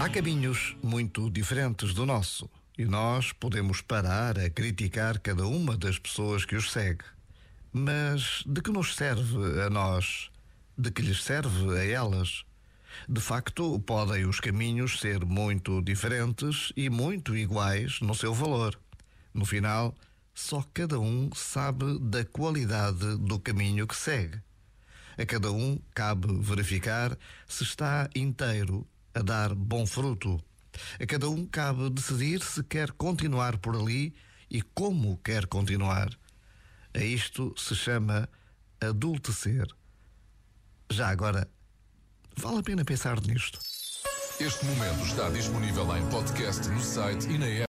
Há caminhos muito diferentes do nosso e nós podemos parar a criticar cada uma das pessoas que os segue. Mas de que nos serve a nós? De que lhes serve a elas? De facto, podem os caminhos ser muito diferentes e muito iguais no seu valor. No final, só cada um sabe da qualidade do caminho que segue. A cada um cabe verificar se está inteiro a dar bom fruto. A cada um cabe decidir se quer continuar por ali e como quer continuar. A isto se chama adultecer. Já agora, vale a pena pensar nisto. Este momento está disponível em podcast no site e na app.